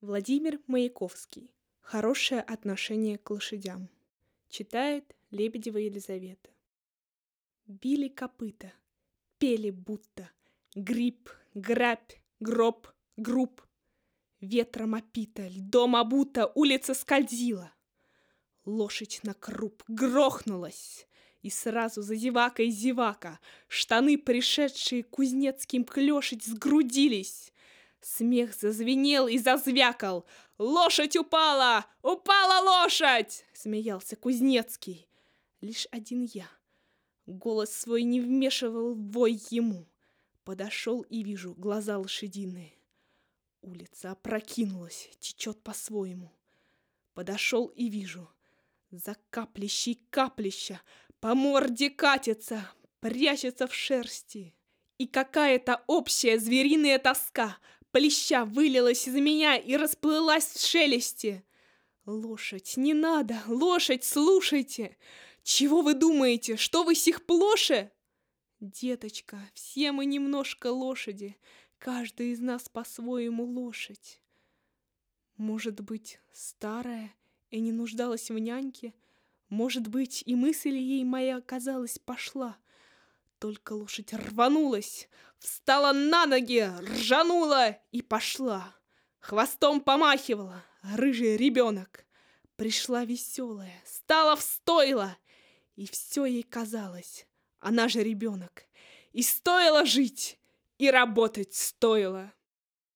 Владимир Маяковский. Хорошее отношение к лошадям. Читает Лебедева Елизавета. Били копыта, пели будто Гриб, грабь, гроб, груб. Ветром опита, льдом обута, улица скользила. Лошадь на круп грохнулась, и сразу за зевакой зевака Штаны, пришедшие кузнецким клешить, сгрудились. Смех зазвенел и зазвякал. «Лошадь упала! Упала лошадь!» Смеялся Кузнецкий. Лишь один я. Голос свой не вмешивал вой ему. Подошел и вижу глаза лошадиные. Улица опрокинулась, течет по-своему. Подошел и вижу. За каплищей каплища по морде катится, прячется в шерсти. И какая-то общая звериная тоска Плеща вылилась из меня и расплылась в шелесте. Лошадь, не надо, лошадь, слушайте! Чего вы думаете, что вы сих плоше? Деточка, все мы немножко лошади, каждый из нас по-своему лошадь. Может быть, старая и не нуждалась в няньке, может быть, и мысль ей моя, казалось, пошла — только лошадь рванулась, встала на ноги, ржанула и пошла. Хвостом помахивала, рыжий ребенок. Пришла веселая, стала в стойло, и все ей казалось, она же ребенок. И стоило жить, и работать стоило.